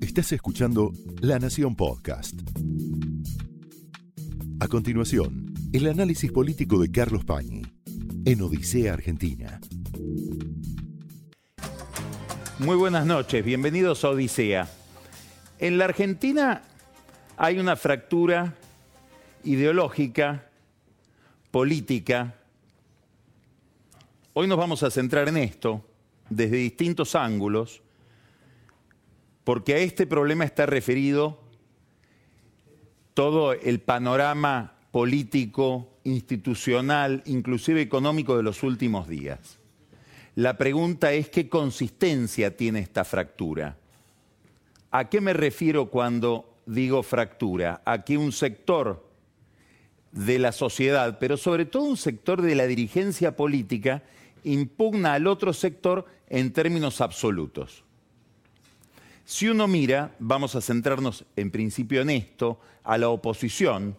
Estás escuchando La Nación Podcast. A continuación, el análisis político de Carlos Pañi en Odisea Argentina. Muy buenas noches, bienvenidos a Odisea. En la Argentina hay una fractura ideológica, política. Hoy nos vamos a centrar en esto desde distintos ángulos, porque a este problema está referido todo el panorama político, institucional, inclusive económico de los últimos días. La pregunta es qué consistencia tiene esta fractura. ¿A qué me refiero cuando digo fractura? A que un sector de la sociedad, pero sobre todo un sector de la dirigencia política, impugna al otro sector en términos absolutos. Si uno mira, vamos a centrarnos en principio en esto, a la oposición,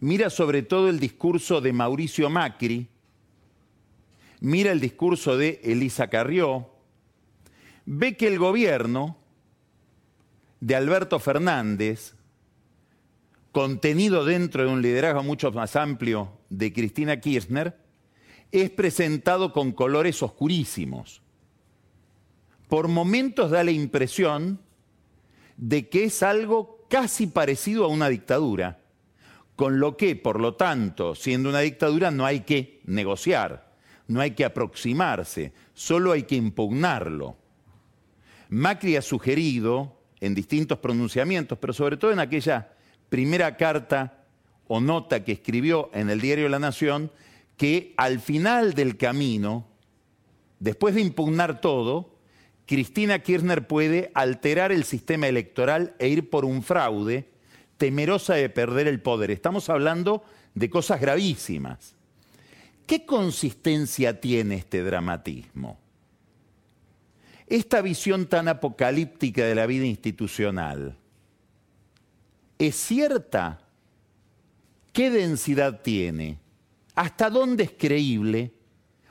mira sobre todo el discurso de Mauricio Macri, mira el discurso de Elisa Carrió, ve que el gobierno de Alberto Fernández, contenido dentro de un liderazgo mucho más amplio de Cristina Kirchner, es presentado con colores oscurísimos. Por momentos da la impresión de que es algo casi parecido a una dictadura, con lo que, por lo tanto, siendo una dictadura, no hay que negociar, no hay que aproximarse, solo hay que impugnarlo. Macri ha sugerido en distintos pronunciamientos, pero sobre todo en aquella primera carta o nota que escribió en el diario La Nación, que al final del camino, después de impugnar todo, Cristina Kirchner puede alterar el sistema electoral e ir por un fraude, temerosa de perder el poder. Estamos hablando de cosas gravísimas. ¿Qué consistencia tiene este dramatismo? Esta visión tan apocalíptica de la vida institucional, ¿es cierta? ¿Qué densidad tiene? hasta dónde es creíble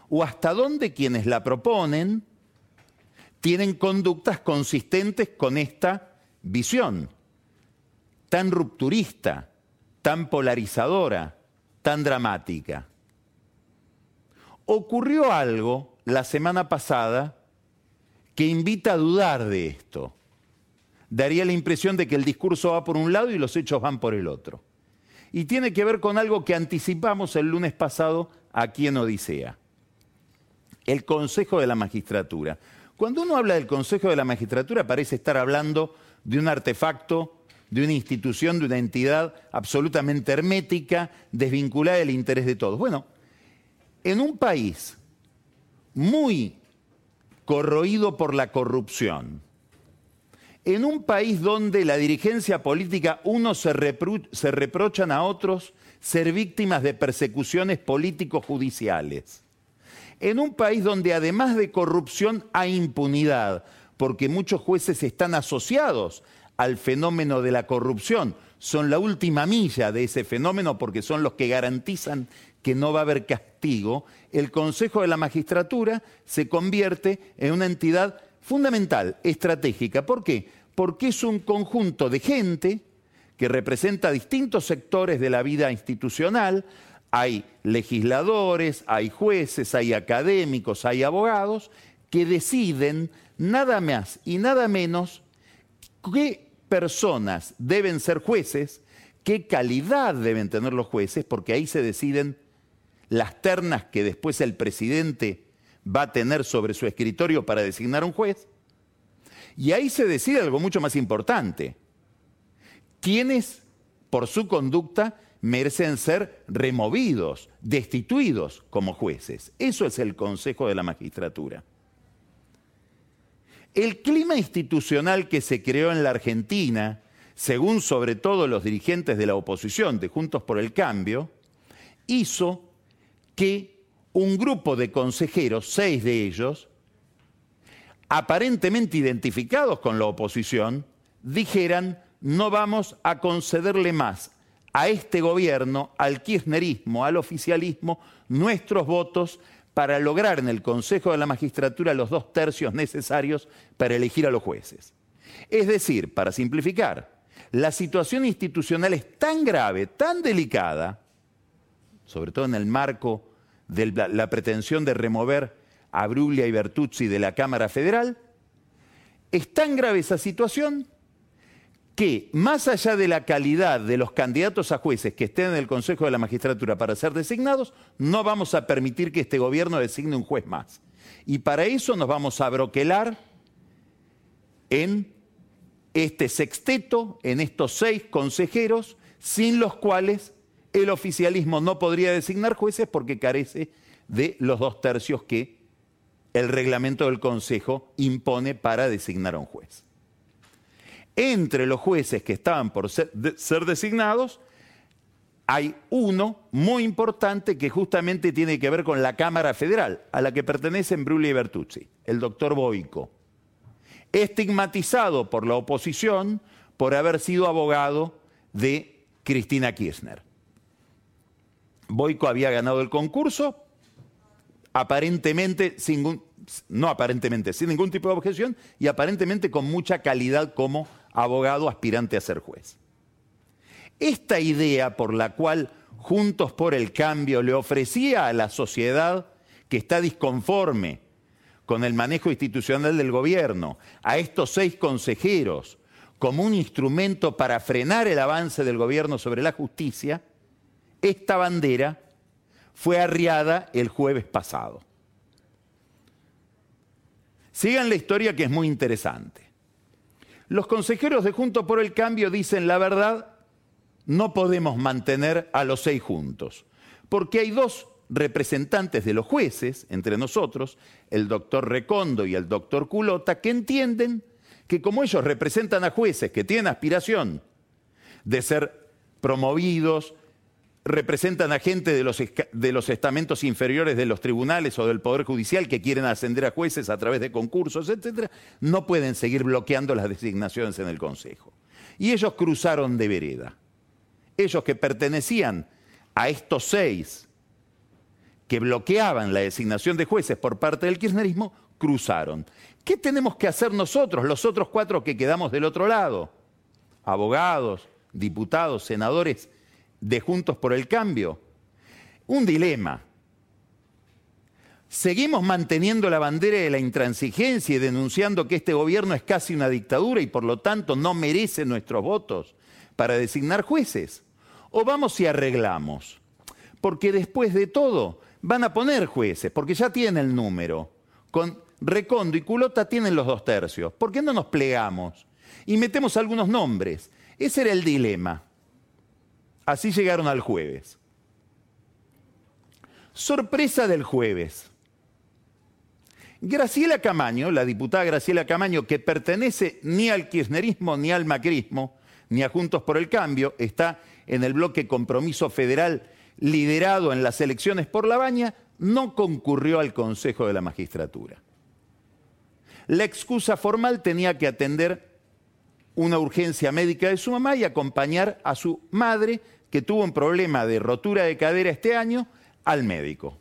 o hasta dónde quienes la proponen tienen conductas consistentes con esta visión tan rupturista, tan polarizadora, tan dramática. Ocurrió algo la semana pasada que invita a dudar de esto. Daría la impresión de que el discurso va por un lado y los hechos van por el otro y tiene que ver con algo que anticipamos el lunes pasado aquí en Odisea. El Consejo de la Magistratura. Cuando uno habla del Consejo de la Magistratura parece estar hablando de un artefacto, de una institución, de una entidad absolutamente hermética, desvinculada del interés de todos. Bueno, en un país muy corroído por la corrupción, en un país donde la dirigencia política, unos se, reprochan a otros ser víctimas de persecuciones político-judiciales, en un país donde además de corrupción hay impunidad, porque muchos jueces están asociados al fenómeno de la corrupción, son la última milla de ese fenómeno porque son los que garantizan que no va a haber castigo, el Consejo de la Magistratura se convierte en una entidad fundamental, estratégica. ¿Por qué? Porque es un conjunto de gente que representa distintos sectores de la vida institucional. Hay legisladores, hay jueces, hay académicos, hay abogados que deciden nada más y nada menos qué personas deben ser jueces, qué calidad deben tener los jueces, porque ahí se deciden las ternas que después el presidente va a tener sobre su escritorio para designar un juez. Y ahí se decide algo mucho más importante. ¿Quiénes, por su conducta, merecen ser removidos, destituidos como jueces? Eso es el Consejo de la Magistratura. El clima institucional que se creó en la Argentina, según sobre todo los dirigentes de la oposición de Juntos por el Cambio, hizo que un grupo de consejeros, seis de ellos, aparentemente identificados con la oposición, dijeran, no vamos a concederle más a este gobierno, al kirchnerismo, al oficialismo, nuestros votos para lograr en el Consejo de la Magistratura los dos tercios necesarios para elegir a los jueces. Es decir, para simplificar, la situación institucional es tan grave, tan delicada, sobre todo en el marco de la, pretensión de remover a Bruglia y Bertuzzi de la Cámara Federal, es tan grave esa situación que, más allá de la calidad de los candidatos a jueces que estén en el Consejo de la Magistratura para ser designados, no vamos a permitir que este gobierno designe un juez más. Y para eso nos vamos a broquelar en este sexteto, en estos seis consejeros, sin los cuales el oficialismo no podría designar jueces porque carece de los dos tercios que el reglamento del Consejo impone para designar a un juez. Entre los jueces que estaban por ser, designados, hay uno muy importante que justamente tiene que ver con la Cámara Federal, a la que pertenecen Brulli y Bertuzzi, el doctor Boico, estigmatizado por la oposición por haber sido abogado de Cristina Kirchner. Boico había ganado el concurso, aparentemente, sin, no aparentemente, sin ningún tipo de objeción y aparentemente con mucha calidad como abogado aspirante a ser juez. Esta idea por la cual Juntos por el Cambio le ofrecía a la sociedad que está disconforme con el manejo institucional del gobierno a estos seis consejeros como un instrumento para frenar el avance del gobierno sobre la justicia, esta bandera fue arriada el jueves pasado. Sigan la historia que es muy interesante. Los consejeros de Junto por el Cambio dicen la verdad, no podemos mantener a los seis juntos, porque hay dos representantes de los jueces, entre nosotros, el doctor Recondo y el doctor Culota, que entienden que como ellos representan a jueces que tienen aspiración de ser promovidos, representan a gente de los, de los, estamentos inferiores de los tribunales o del Poder Judicial que quieren ascender a jueces a través de concursos, etc., no pueden seguir bloqueando las designaciones en el Consejo. Y ellos cruzaron de vereda. Ellos que pertenecían a estos seis que bloqueaban la designación de jueces por parte del kirchnerismo, cruzaron. ¿Qué tenemos que hacer nosotros, los otros cuatro que quedamos del otro lado? Abogados, diputados, senadores, de Juntos por el Cambio. Un dilema. Seguimos manteniendo la bandera de la intransigencia y denunciando que este gobierno es casi una dictadura y por lo tanto no merece nuestros votos para designar jueces. O vamos y arreglamos. Porque después de todo van a poner jueces, porque ya tienen el número. Con Recondo y Culota tienen los dos tercios. ¿Por qué no nos plegamos? Y metemos algunos nombres. Ese era el dilema. Así llegaron al jueves. Sorpresa del jueves. Graciela Camaño, la diputada Graciela Camaño, que pertenece ni al kirchnerismo ni al macrismo, ni a Juntos por el Cambio, está en el bloque Compromiso Federal liderado en las elecciones por la baña, no concurrió al Consejo de la Magistratura. La excusa formal tenía que atender una urgencia médica de su mamá y acompañar a su madre que tuvo un problema de rotura de cadera este año al médico.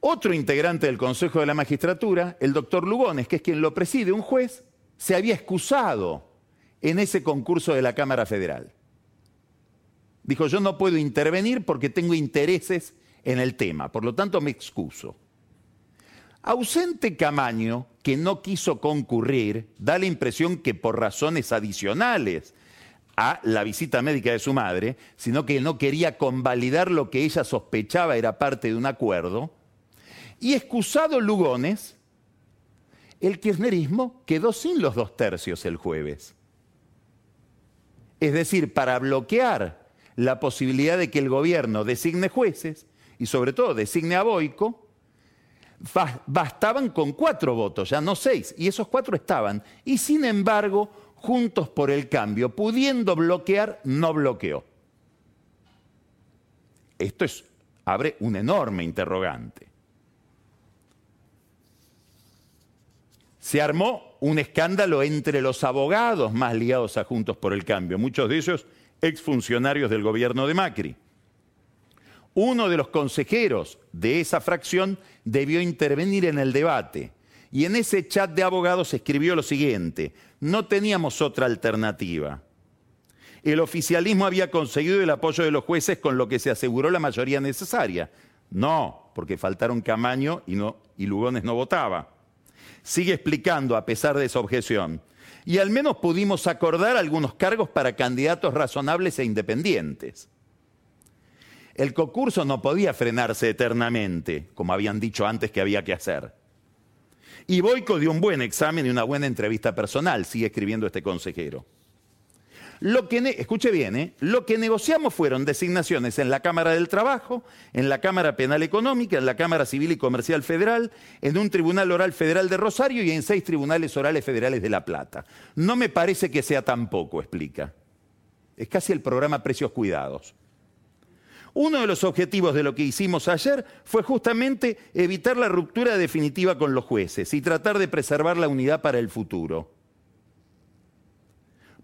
Otro integrante del Consejo de la Magistratura, el doctor Lugones, que es quien lo preside, un juez, se había excusado en ese concurso de la Cámara Federal. Dijo, yo no puedo intervenir porque tengo intereses en el tema, por lo tanto me excuso. Ausente Camaño, que no quiso concurrir, da la impresión que por razones adicionales a la visita médica de su madre, sino que no quería convalidar lo que ella sospechaba era parte de un acuerdo. Y excusado Lugones, el kirchnerismo quedó sin los dos tercios el jueves. Es decir, para bloquear la posibilidad de que el gobierno designe jueces y sobre todo designe a Boico, bastaban con cuatro votos, ya no seis, y esos cuatro estaban. Y sin embargo, Juntos por el Cambio, pudiendo bloquear, no bloqueó. Esto es, abre un enorme interrogante. Se armó un escándalo entre los abogados más ligados a Juntos por el Cambio, muchos de ellos exfuncionarios del gobierno de Macri. Uno de los consejeros de esa fracción debió intervenir en el debate. Y en ese chat de abogados escribió lo siguiente, no teníamos otra alternativa. El oficialismo había conseguido el apoyo de los jueces con lo que se aseguró la mayoría necesaria. No, porque faltaron Camaño y, y Lugones no votaba. Sigue explicando a pesar de esa objeción. Y al menos pudimos acordar algunos cargos para candidatos razonables e independientes. El concurso no podía frenarse eternamente, como habían dicho antes que había que hacer. Y Boico dio un buen examen y una buena entrevista personal, sigue escribiendo este consejero. Lo que, escuche bien, ¿eh? lo que negociamos fueron designaciones en la Cámara del Trabajo, en la Cámara Penal Económica, en la Cámara Civil y Comercial Federal, en un Tribunal Oral Federal de Rosario y en seis Tribunales Orales Federales de La Plata. No me parece que sea tan poco, explica. Es casi el programa Precios Cuidados. Uno de los objetivos de lo que hicimos ayer fue justamente evitar la ruptura definitiva con los jueces y tratar de preservar la unidad para el futuro.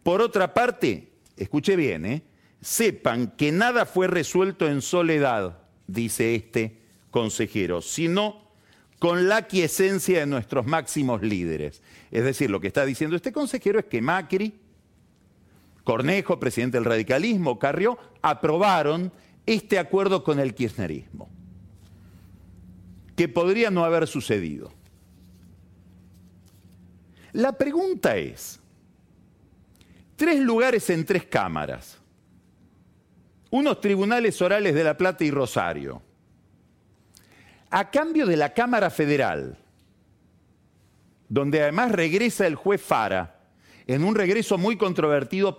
Por otra parte, escuche bien, ¿eh? sepan que nada fue resuelto en soledad, dice este consejero, sino con la quiesencia de nuestros máximos líderes. Es decir, lo que está diciendo este consejero es que Macri, Cornejo, presidente del radicalismo, Carrió, aprobaron este acuerdo con el kirchnerismo, que podría no haber sucedido. La pregunta es, tres lugares en tres cámaras, unos tribunales orales de La Plata y Rosario, a cambio de la Cámara Federal, donde además regresa el juez Fara, en un regreso muy controvertido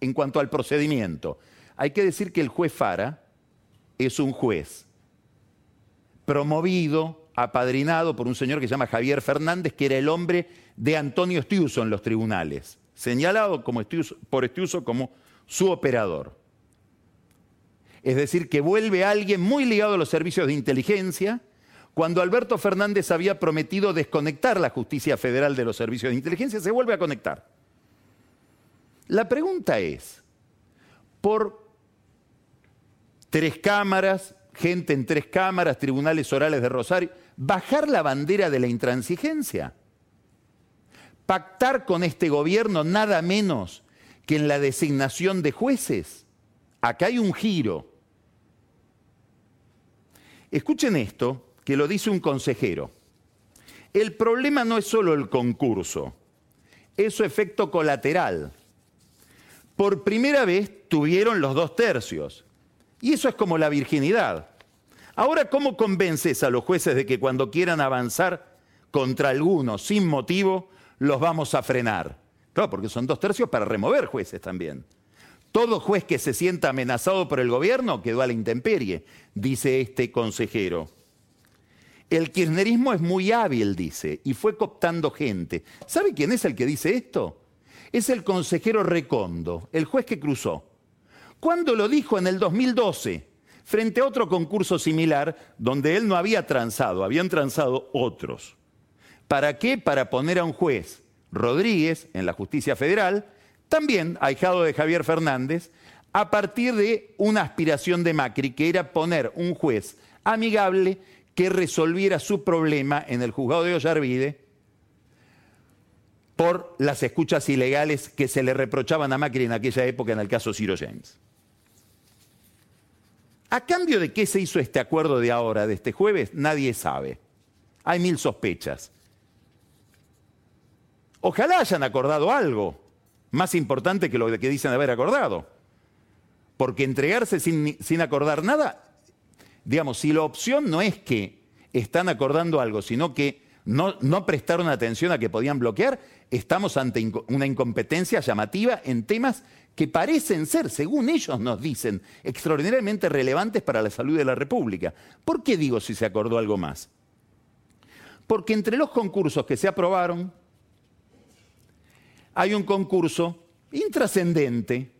en cuanto al procedimiento. Hay que decir que el juez Fara es un juez promovido, apadrinado por un señor que se llama Javier Fernández, que era el hombre de Antonio Stiuso en los tribunales señalado como por Estiuso como su operador. Es decir, que vuelve alguien muy ligado a los servicios de inteligencia, cuando Alberto Fernández había prometido desconectar la justicia federal de los servicios de inteligencia, se vuelve a conectar. La pregunta es, por tres cámaras, gente en tres cámaras, tribunales orales de Rosario, bajar la bandera de la intransigencia pactar con este gobierno nada menos que en la designación de jueces. Acá hay un giro. Escuchen esto, que lo dice un consejero. El problema no es solo el concurso, es su efecto colateral. Por primera vez tuvieron los dos tercios. Y eso es como la virginidad. Ahora, ¿cómo convences a los jueces de que cuando quieran avanzar contra alguno sin motivo, los vamos a frenar. Claro, porque son dos tercios para remover jueces también. Todo juez que se sienta amenazado por el gobierno quedó a la intemperie, dice este consejero. El kirchnerismo es muy hábil, dice, y fue cooptando gente. ¿Sabe quién es el que dice esto? Es el consejero Recondo, el juez que cruzó. ¿Cuándo lo dijo? En el 2012, frente a otro concurso similar donde él no había transado, habían transado otros. ¿Para qué? Para poner a un juez, Rodríguez, en la justicia federal, también ahijado de Javier Fernández, a partir de una aspiración de Macri, que era poner un juez amigable que resolviera su problema en el juzgado de Ollarvide por las escuchas ilegales que se le reprochaban a Macri en aquella época en el caso Ciro James. ¿A cambio de qué se hizo este acuerdo de ahora, de este jueves? Nadie sabe. Hay mil sospechas. Ojalá hayan acordado algo más importante que lo que dicen haber acordado. Porque entregarse sin, acordar nada, digamos, si la opción no es que están acordando algo, sino que no, no, prestaron atención a que podían bloquear, estamos ante una incompetencia llamativa en temas que parecen ser, según ellos nos dicen, extraordinariamente relevantes para la salud de la República. ¿Por qué digo si se acordó algo más? Porque entre los concursos que se aprobaron, hay un concurso intrascendente,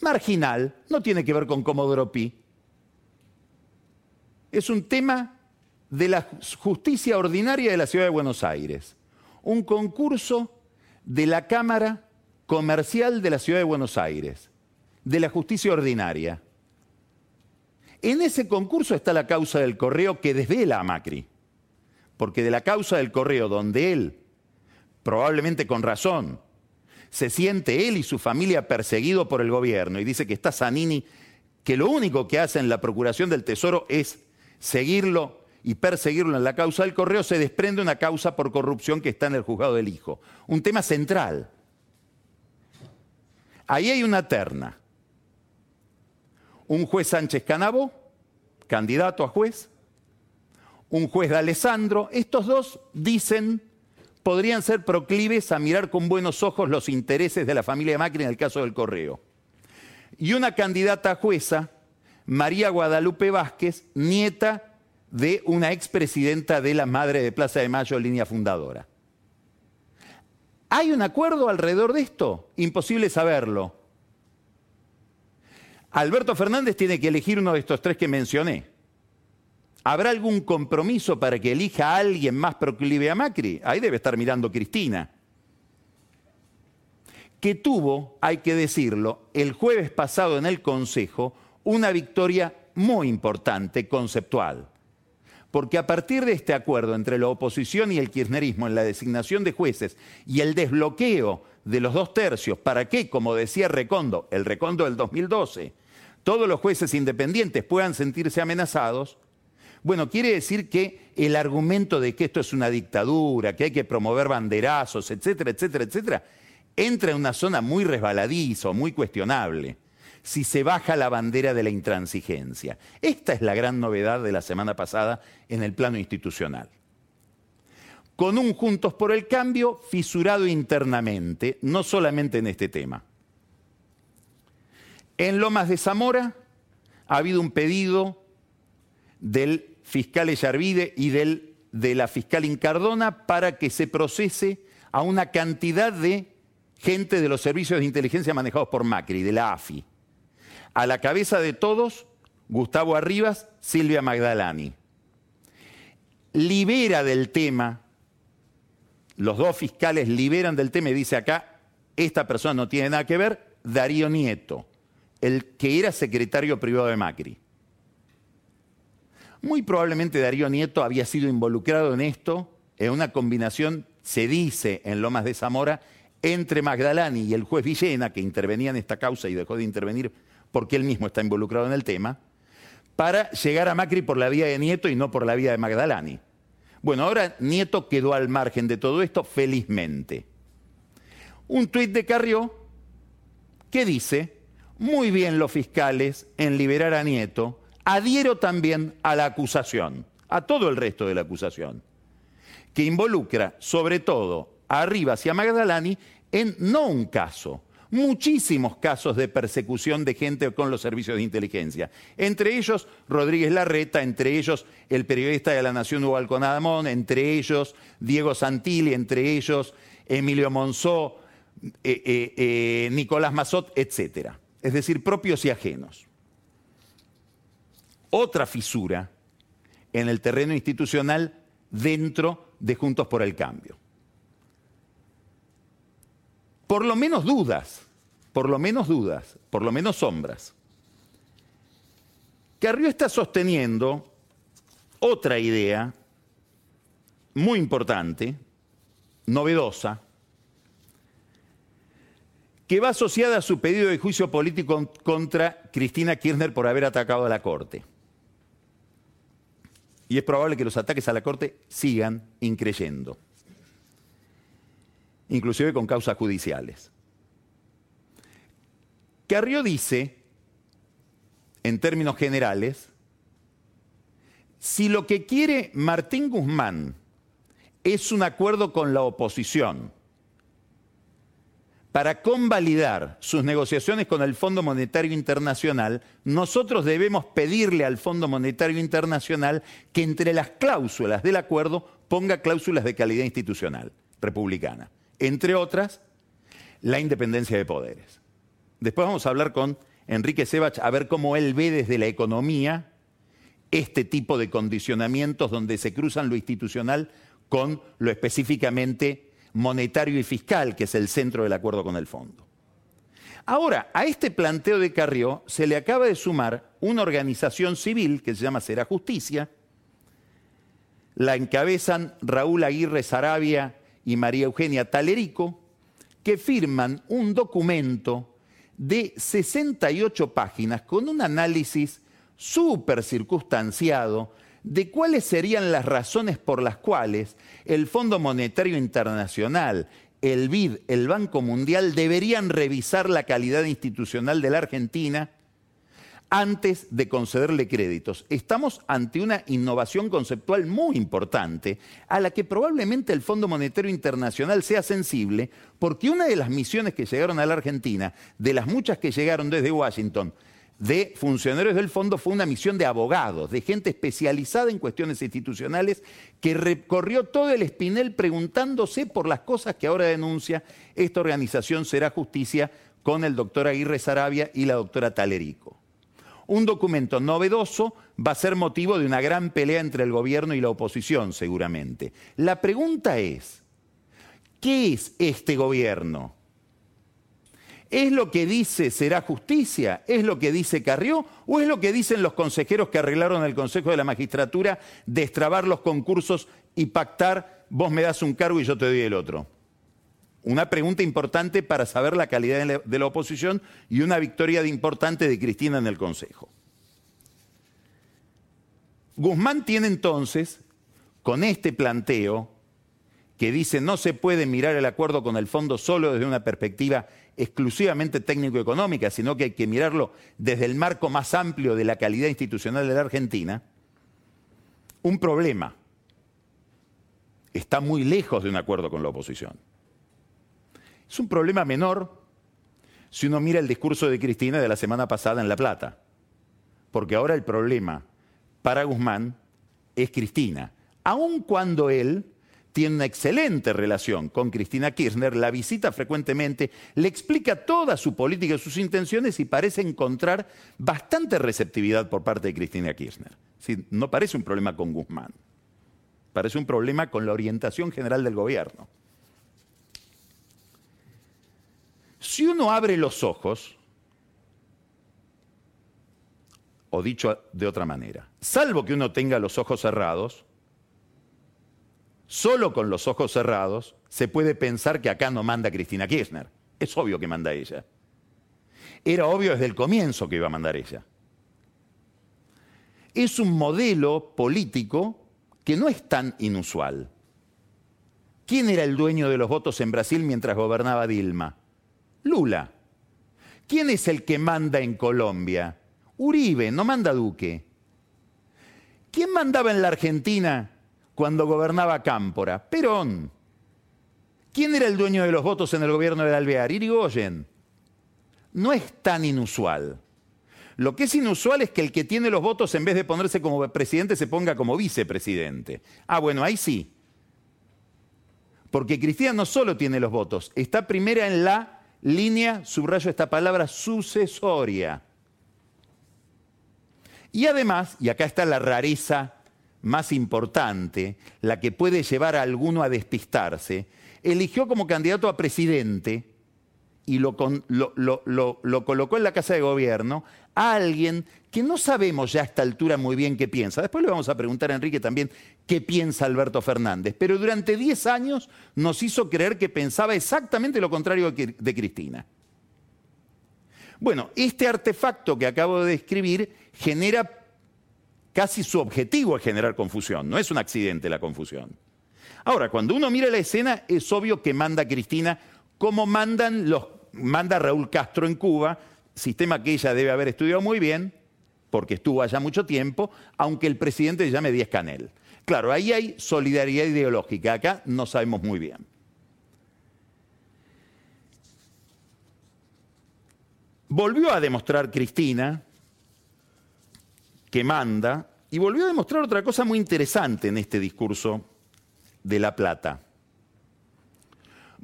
marginal, no tiene que ver con Comodoro Pi. Es un tema de la justicia ordinaria de la ciudad de Buenos Aires. Un concurso de la Cámara Comercial de la ciudad de Buenos Aires, de la justicia ordinaria. En ese concurso está la causa del correo que desvela a Macri. Porque de la causa del correo, donde él, probablemente con razón, se siente él y su familia perseguido por el gobierno y dice que está Zanini, que lo único que hace en la Procuración del Tesoro es seguirlo y perseguirlo en la causa del correo, se desprende una causa por corrupción que está en el juzgado del hijo. Un tema central. Ahí hay una terna. Un juez Sánchez Canabo, candidato a juez, un juez de Alessandro, estos dos dicen podrían ser proclives a mirar con buenos ojos los intereses de la familia Macri en el caso del correo. Y una candidata a jueza, María Guadalupe Vázquez, nieta de una expresidenta de la Madre de Plaza de Mayo, línea fundadora. ¿Hay un acuerdo alrededor de esto? Imposible saberlo. Alberto Fernández tiene que elegir uno de estos tres que mencioné. ¿Habrá algún compromiso para que elija a alguien más proclive a Macri? Ahí debe estar mirando Cristina. Que tuvo, hay que decirlo, el jueves pasado en el Consejo una victoria muy importante, conceptual. Porque a partir de este acuerdo entre la oposición y el kirchnerismo en la designación de jueces y el desbloqueo de los dos tercios para que, como decía Recondo, el Recondo del 2012, todos los jueces independientes puedan sentirse amenazados, bueno, quiere decir que el argumento de que esto es una dictadura, que hay que promover banderazos, etcétera, etcétera, etcétera, entra en una zona muy resbaladiza muy cuestionable si se baja la bandera de la intransigencia. Esta es la gran novedad de la semana pasada en el plano institucional. Con un Juntos por el Cambio fisurado internamente, no solamente en este tema. En Lomas de Zamora ha habido un pedido del fiscal Ellarvide y del, de la fiscal Incardona para que se procese a una cantidad de gente de los servicios de inteligencia manejados por Macri, de la AFI. A la cabeza de todos, Gustavo Arribas, Silvia Magdalani. Libera del tema, los dos fiscales liberan del tema y dice acá, esta persona no tiene nada que ver, Darío Nieto, el que era secretario privado de Macri. Muy probablemente Darío Nieto había sido involucrado en esto, en una combinación, se dice en Lomas de Zamora, entre Magdalani y el juez Villena, que intervenía en esta causa y dejó de intervenir porque él mismo está involucrado en el tema, para llegar a Macri por la vía de Nieto y no por la vía de Magdalani. Bueno, ahora Nieto quedó al margen de todo esto, felizmente. Un tuit de Carrió que dice, muy bien los fiscales en liberar a Nieto, adhiero también a la acusación, a todo el resto de la acusación, que involucra sobre todo a Rivas y a Magdalani en no un caso, muchísimos casos de persecución de gente con los servicios de inteligencia. Entre ellos Rodríguez Larreta, entre ellos el periodista de la Nación Hugo Alconadamón, entre ellos Diego Santilli, entre ellos Emilio Monzó, eh, eh, eh, Nicolás Mazot, etc. Es decir, propios y ajenos otra fisura en el terreno institucional dentro de Juntos por el Cambio. Por lo menos dudas, por lo menos dudas, por lo menos sombras. Carrió está sosteniendo otra idea muy importante, novedosa, que va asociada a su pedido de juicio político contra Cristina Kirchner por haber atacado a la Corte y es probable que los ataques a la Corte sigan increyendo, inclusive con causas judiciales. Carrió dice, en términos generales, si lo que quiere Martín Guzmán es un acuerdo con la oposición, para convalidar sus negociaciones con el Fondo Monetario Internacional, nosotros debemos pedirle al Fondo Monetario Internacional que entre las cláusulas del acuerdo ponga cláusulas de calidad institucional republicana. Entre otras, la independencia de poderes. Después vamos a hablar con Enrique Sebach a ver cómo él ve desde la economía este tipo de condicionamientos donde se cruzan lo institucional con lo específicamente monetario y fiscal, que es el centro del acuerdo con el fondo. Ahora, a este planteo de Carrió se le acaba de sumar una organización civil que se llama Será Justicia, la encabezan Raúl Aguirre Sarabia y María Eugenia Talerico, que firman un documento de 68 páginas con un análisis súper circunstanciado de cuáles serían las razones por las cuales el Fondo Monetario Internacional, el BID, el Banco Mundial deberían revisar la calidad institucional de la Argentina antes de concederle créditos. Estamos ante una innovación conceptual muy importante a la que probablemente el Fondo Monetario Internacional sea sensible porque una de las misiones que llegaron a la Argentina, de las muchas que llegaron desde Washington, de funcionarios del fondo fue una misión de abogados, de gente especializada en cuestiones institucionales, que recorrió todo el espinel preguntándose por las cosas que ahora denuncia esta organización Será Justicia con el doctor Aguirre Sarabia y la doctora Talerico un documento novedoso va a ser motivo de una gran pelea entre el gobierno y la oposición, seguramente. La pregunta es, ¿qué es este gobierno? ¿Es lo que dice será justicia? ¿Es lo que dice Carrió? ¿O es lo que dicen los consejeros que arreglaron el Consejo de la Magistratura destrabar los concursos y pactar, vos me das un cargo y yo te doy el otro? Una pregunta importante para saber la calidad de la oposición y una victoria importante de Cristina en el Consejo. Guzmán tiene entonces, con este planteo, que dice no se puede mirar el acuerdo con el fondo solo desde una perspectiva exclusivamente técnico-económica, sino que hay que mirarlo desde el marco más amplio de la calidad institucional de la Argentina, un problema. Está muy lejos de un acuerdo con la oposición. Es un problema menor si uno mira el discurso de Cristina de la semana pasada en La Plata, porque ahora el problema para Guzmán es Cristina, aun cuando él tiene una excelente relación con Cristina Kirchner, la visita frecuentemente, le explica toda su política y sus intenciones y parece encontrar bastante receptividad por parte de Cristina Kirchner. no parece un problema con Guzmán, parece un problema con la orientación general del gobierno. Si uno abre los ojos, o dicho de otra manera, salvo que uno tenga los ojos cerrados, solo con los ojos cerrados se puede pensar que acá no manda Cristina Kirchner. Es obvio que manda ella. Era obvio desde el comienzo que iba a mandar ella. Es un modelo político que no es tan inusual. ¿Quién era el dueño de los votos en Brasil mientras gobernaba Dilma? Lula. ¿Quién es el que manda en Colombia? Uribe, no manda Duque. ¿Quién mandaba en la Argentina cuando gobernaba Cámpora? Perón. ¿Quién era el dueño de los votos en el gobierno de Alvear? Irigoyen. No es tan inusual. Lo que es inusual es que el que tiene los votos, en vez de ponerse como presidente, se ponga como vicepresidente. Ah, bueno, ahí sí. Porque Cristina no solo tiene los votos, está primera en la línea, subrayo esta palabra, sucesoria. Y además, y acá está la rareza más importante, la que puede llevar a alguno a despistarse, eligió como candidato a presidente y lo, lo, colocó en la Casa de Gobierno a alguien que no sabemos ya a esta altura muy bien qué piensa. Después le vamos a preguntar a Enrique también qué piensa Alberto Fernández. Pero durante 10 años nos hizo creer que pensaba exactamente lo contrario de Cristina. Bueno, este artefacto que acabo de describir genera casi su objetivo es generar confusión, no es un accidente la confusión. Ahora, cuando uno mira la escena, es obvio que manda Cristina como mandan los, manda Raúl Castro en Cuba, sistema que ella debe haber estudiado muy bien, porque estuvo allá mucho tiempo, aunque el presidente se llame Díaz Canel. Claro, ahí hay solidaridad ideológica, acá no sabemos muy bien. Volvió a demostrar Cristina que manda y volvió a demostrar otra cosa muy interesante en este discurso de La Plata.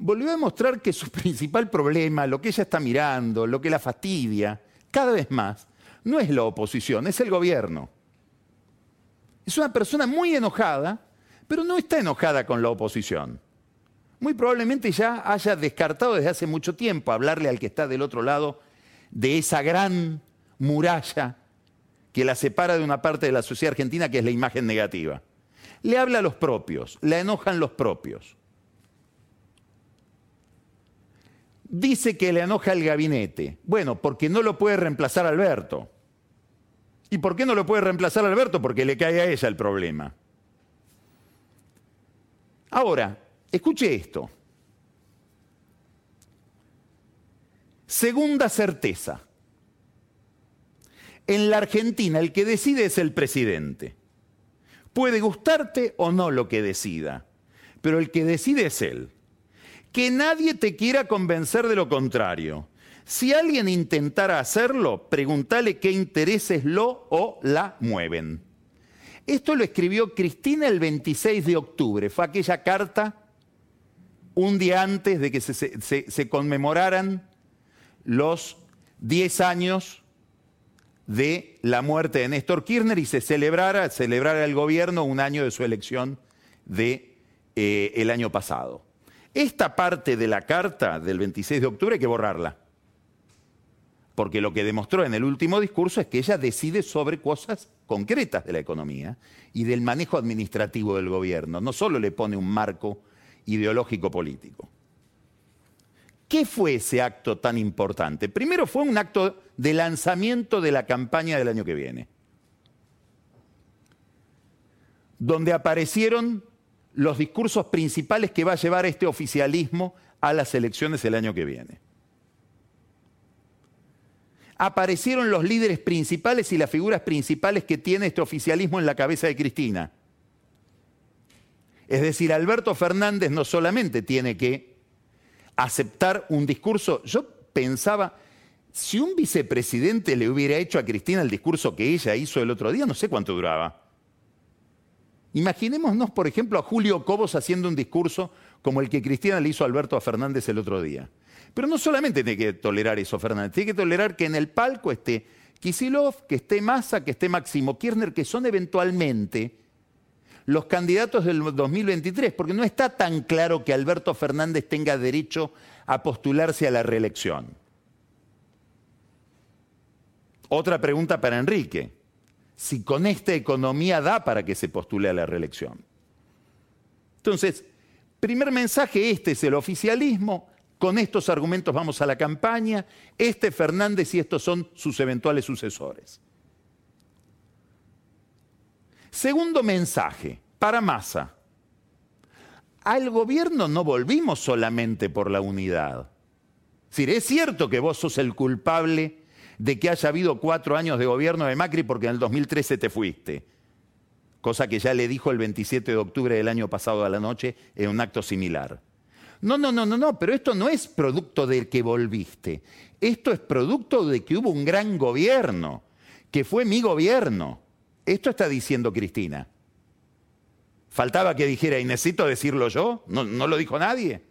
Volvió a demostrar que su principal problema, lo que ella está mirando, lo que la fastidia, cada vez más, no es la oposición, es el gobierno. Es una persona muy enojada, pero no está enojada con la oposición. muy probablemente ya haya descartado desde hace mucho tiempo hablarle al que está del otro lado de esa gran muralla que la separa de una parte de la sociedad argentina que es la imagen negativa. Le habla a los propios, la enojan los propios. Dice que le enoja el gabinete. Bueno, porque no lo puede reemplazar Alberto. ¿Y por qué no lo puede reemplazar Alberto? Porque le cae a ella el problema. Ahora, escuche esto. Segunda certeza. En la Argentina el que decide es el presidente. Puede gustarte o no lo que decida, pero el que decide es él. Que nadie te quiera convencer de lo contrario. Si alguien intentara hacerlo, pregúntale qué intereses lo o la mueven. Esto lo escribió Cristina el 26 de octubre. Fue aquella carta un día antes de que se, conmemoraran los 10 años de la muerte de Néstor Kirchner y se celebrara, celebrara el gobierno un año de su elección de, eh, año pasado. Esta parte de la carta del 26 de octubre hay que borrarla, porque lo que demostró en el último discurso es que ella decide sobre cosas concretas de la economía y del manejo administrativo del gobierno, no solo le pone un marco ideológico político. ¿Qué fue ese acto tan importante? Primero fue un acto de lanzamiento de la campaña del año que viene, donde aparecieron los discursos principales que va a llevar este oficialismo a las elecciones el año que viene. Aparecieron los líderes principales y las figuras principales que tiene este oficialismo en la cabeza de Cristina. Es decir, Alberto Fernández no solamente tiene que aceptar un discurso. Yo pensaba, si un vicepresidente le hubiera hecho a Cristina el discurso que ella hizo el otro día, no sé cuánto duraba. Imaginémonos, por ejemplo, a Julio Cobos haciendo un discurso como el que Cristina le hizo a Alberto Fernández el otro día. Pero no solamente tiene que tolerar eso, Fernández, tiene que tolerar que en el palco esté Kisilov, que esté Massa, que esté Máximo Kirchner, que son eventualmente los candidatos del 2023, porque no está tan claro que Alberto Fernández tenga derecho a postularse a la reelección. Otra pregunta para Enrique. Si con esta economía da para que se postule a la reelección. Entonces, primer mensaje, este es el oficialismo, con estos argumentos vamos a la campaña, este Fernández y estos son sus eventuales sucesores. Segundo mensaje, para Massa. Al gobierno no volvimos solamente por la unidad. Es cierto que vos sos el culpable de que haya habido cuatro años de gobierno de Macri porque en el 2013 te fuiste. Cosa que ya le dijo el 27 de octubre del año pasado a la noche en un acto similar. No, no, no, no, no, pero esto no es producto del que volviste. Esto es producto de que hubo un gran gobierno, que fue mi gobierno. Esto está diciendo Cristina. Faltaba que dijera, y necesito decirlo yo, no, lo dijo nadie.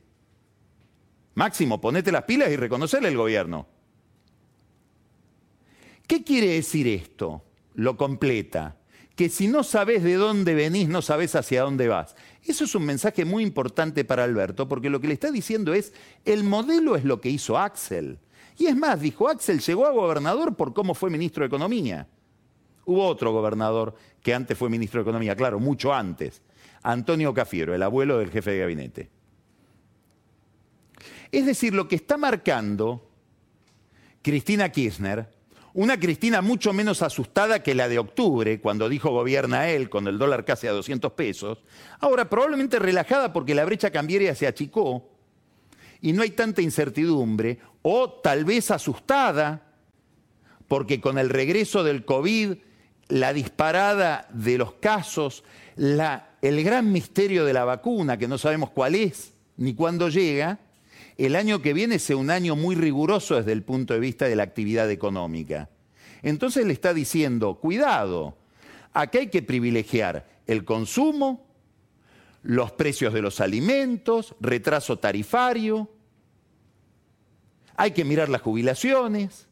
Máximo, ponete las pilas y reconocerle el gobierno. ¿Qué quiere decir esto? Lo completa. Que si no sabes de dónde venís, no sabes hacia dónde vas. Eso es un mensaje muy importante para Alberto, porque lo que le está diciendo es, el modelo es lo que hizo Axel. Y es más, dijo Axel, llegó a gobernador por cómo fue ministro de Economía. Hubo otro gobernador que antes fue ministro de Economía, claro, mucho antes. Antonio Cafiero, el abuelo del jefe de gabinete. Es decir, lo que está marcando Cristina Kirchner, una Cristina mucho menos asustada que la de octubre, cuando dijo gobierna él con el dólar casi a 200 pesos, ahora probablemente relajada porque la brecha cambiaria se achicó y no hay tanta incertidumbre, o tal vez asustada porque con el regreso del COVID la disparada de los casos, el gran misterio de la vacuna, que no sabemos cuál es ni cuándo llega, el año que viene sea un año muy riguroso desde el punto de vista de la actividad económica. Entonces le está diciendo, cuidado, aquí hay que privilegiar el consumo, los precios de los alimentos, retraso tarifario, hay que mirar las jubilaciones,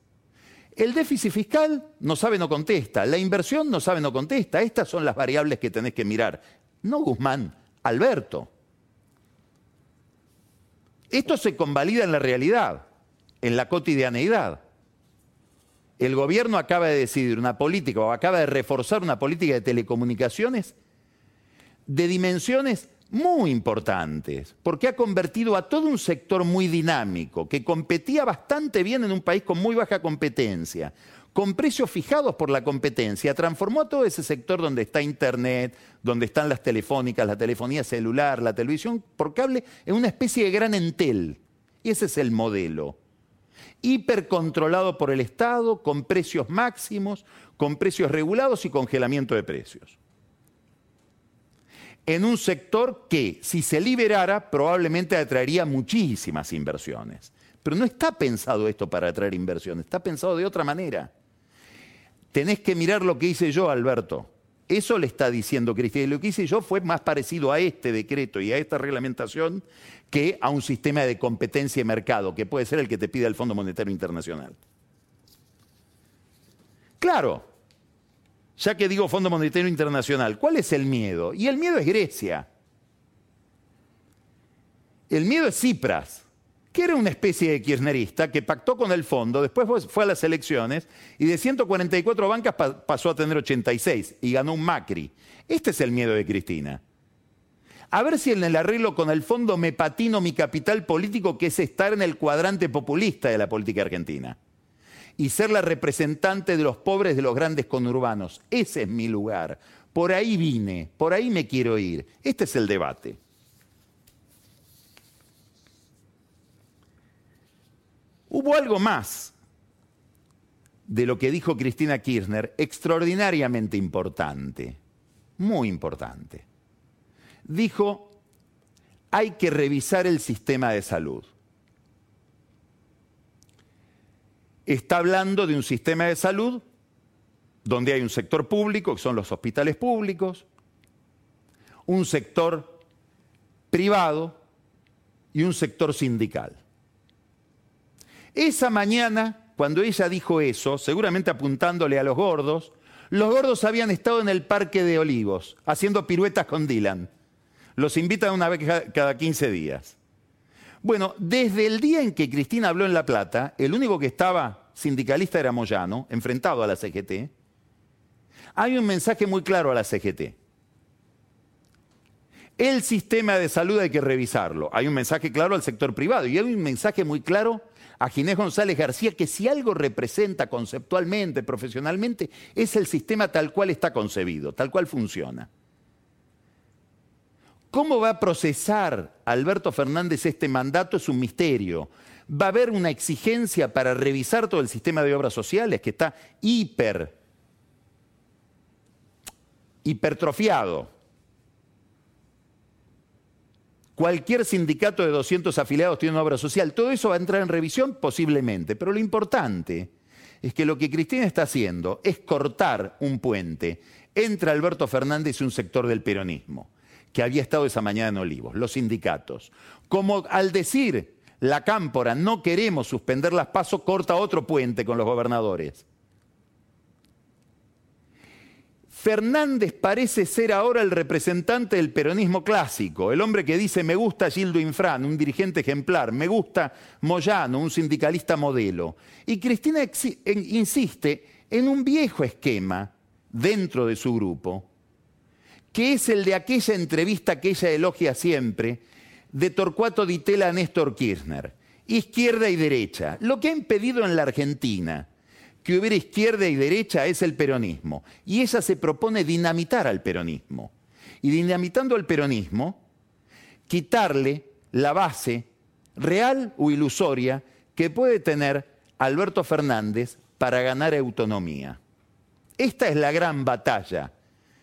el déficit fiscal no sabe, no contesta. La inversión no sabe, no contesta. Estas son las variables que tenés que mirar. No Guzmán, Alberto. Esto se convalida en la realidad, en la cotidianeidad. El gobierno acaba de decidir una política o acaba de reforzar una política de telecomunicaciones de dimensiones muy importantes, porque ha convertido a todo un sector muy dinámico, que competía bastante bien en un país con muy baja competencia, con precios fijados por la competencia, transformó todo ese sector donde está Internet, donde están las telefónicas, la telefonía celular, la televisión por cable, en una especie de gran entel. Y ese es el modelo. Hipercontrolado por el Estado, con precios máximos, con precios regulados y congelamiento de precios en un sector que, si se liberara, probablemente atraería muchísimas inversiones. Pero no está pensado esto para atraer inversiones, está pensado de otra manera. Tenés que mirar lo que hice yo, Alberto. Eso le está diciendo Cristina. Y lo que hice yo fue más parecido a este decreto y a esta reglamentación que a un sistema de competencia y mercado, que puede ser el que te pide el Fondo Monetario Internacional. Claro, ya que digo Fondo Monetario Internacional, ¿cuál es el miedo? Y el miedo es Grecia. El miedo es Cipras, que era una especie de kirchnerista que pactó con el fondo, después fue a las elecciones y de 144 bancas pasó a tener 86 y ganó un Macri. Este es el miedo de Cristina. A ver si en el arreglo con el fondo me patino mi capital político, que es estar en el cuadrante populista de la política argentina y ser la representante de los pobres de los grandes conurbanos. Ese es mi lugar. Por ahí vine, por ahí me quiero ir. Este es el debate. Hubo algo más de lo que dijo Cristina Kirchner, extraordinariamente importante, muy importante. Dijo, hay que revisar el sistema de salud. está hablando de un sistema de salud donde hay un sector público, que son los hospitales públicos, un sector privado y un sector sindical. Esa mañana, cuando ella dijo eso, seguramente apuntándole a los gordos, los gordos habían estado en el Parque de Olivos, haciendo piruetas con Dylan. Los invitan una vez cada 15 días. Bueno, desde el día en que Cristina habló en La Plata, el único que estaba sindicalista era Moyano, enfrentado a la CGT. Hay un mensaje muy claro a la CGT. El sistema de salud hay que revisarlo. Hay un mensaje claro al sector privado y hay un mensaje muy claro a Ginés González García que si algo representa conceptualmente, profesionalmente, es el sistema tal cual está concebido, tal cual funciona. ¿Cómo va a procesar Alberto Fernández este mandato? Es un misterio. Va a haber una exigencia para revisar todo el sistema de obras sociales que está hiper, hipertrofiado. Cualquier sindicato de 200 afiliados tiene una obra social. Todo eso va a entrar en revisión posiblemente, pero lo importante es que lo que Cristina está haciendo es cortar un puente entre Alberto Fernández y un sector del peronismo que había estado esa mañana en Olivos, los sindicatos. Como al decir la cámpora, no queremos suspender las pasos, corta otro puente con los gobernadores. Fernández parece ser ahora el representante del peronismo clásico, el hombre que dice me gusta Gildo Infran, un dirigente ejemplar, me gusta Moyano, un sindicalista modelo. Y Cristina insiste en un viejo esquema dentro de su grupo, que es el de aquella entrevista que ella elogia siempre, de Torcuato Di Tella a Néstor Kirchner. Izquierda y derecha. Lo que ha impedido en la Argentina que hubiera izquierda y derecha es el peronismo. Y ella se propone dinamitar al peronismo. Y dinamitando al peronismo, quitarle la base real o ilusoria que puede tener Alberto Fernández para ganar autonomía. Esta es la gran batalla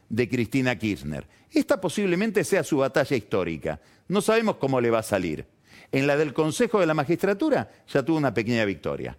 de Cristina Kirchner. Esta posiblemente sea su batalla histórica. No sabemos cómo le va a salir. En la del Consejo de la Magistratura ya tuvo una pequeña victoria.